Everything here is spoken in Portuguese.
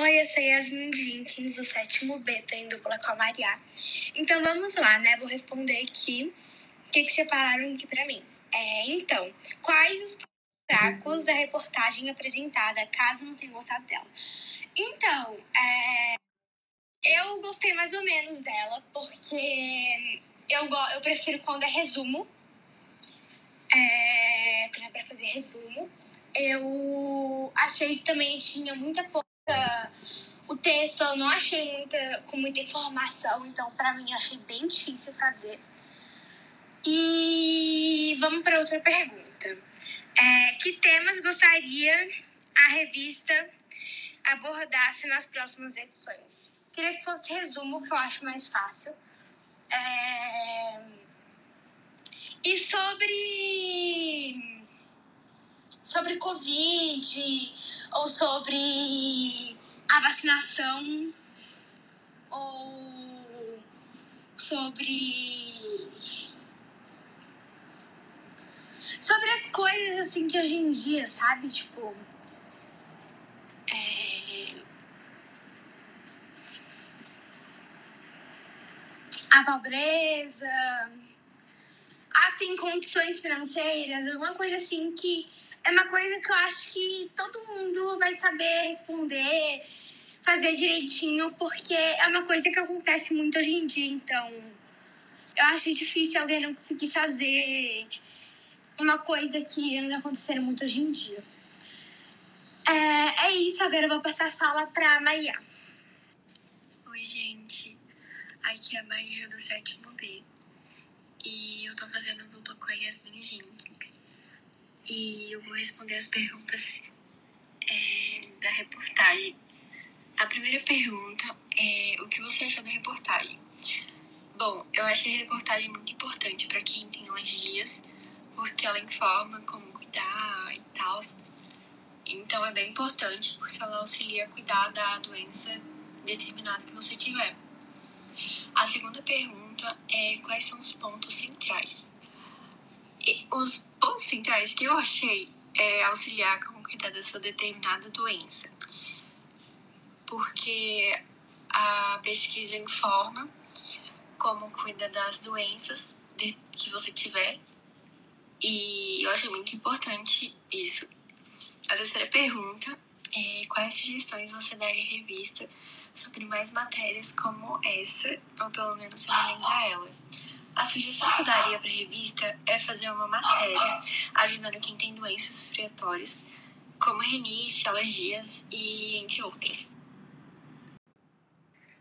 Oi, eu sou Yasmin Jenkins, do sétimo B, tô em dupla com a Maria. Então vamos lá, né? Vou responder aqui o que, que separaram aqui pra mim. É, então, quais os fracos da reportagem apresentada, caso não tenha gostado dela? Então, é, eu gostei mais ou menos dela, porque eu, eu prefiro quando é resumo. É, quando é pra fazer resumo. Eu achei que também tinha muita pouca o texto eu não achei muita, com muita informação, então para mim achei bem difícil fazer. E vamos para outra pergunta. É, que temas gostaria a revista abordasse nas próximas edições? Queria que fosse resumo, que eu acho mais fácil. É... E sobre sobre Covid ou sobre a vacinação ou sobre sobre as coisas assim de hoje em dia, sabe? Tipo é... a pobreza, assim, condições financeiras, alguma coisa assim que é uma coisa que eu acho que todo mundo vai saber responder, fazer direitinho, porque é uma coisa que acontece muito hoje em dia. Então, eu acho difícil alguém não conseguir fazer uma coisa que anda acontecendo muito hoje em dia. É, é isso, agora eu vou passar a fala para Maria. Oi, gente. Aqui é a Maria do sétimo B. E eu tô fazendo dupla com a Yasmin Jenkins e eu vou responder as perguntas é, da reportagem. A primeira pergunta é: o que você achou da reportagem? Bom, eu achei a reportagem muito importante para quem tem alergias, porque ela informa como cuidar e tal. Então é bem importante porque ela auxilia a cuidar da doença determinada que você tiver. A segunda pergunta é quais são os pontos centrais. E os centrais que eu achei é auxiliar com cuidar da sua determinada doença. Porque a pesquisa informa como cuida das doenças que você tiver. E eu achei muito importante isso. A terceira pergunta é quais sugestões você daria à revista sobre mais matérias como essa, ou pelo menos semelhantes a ela. A sugestão que eu daria para a revista é fazer uma matéria ajudando quem tem doenças respiratórias, como rinite, alergias e entre outras.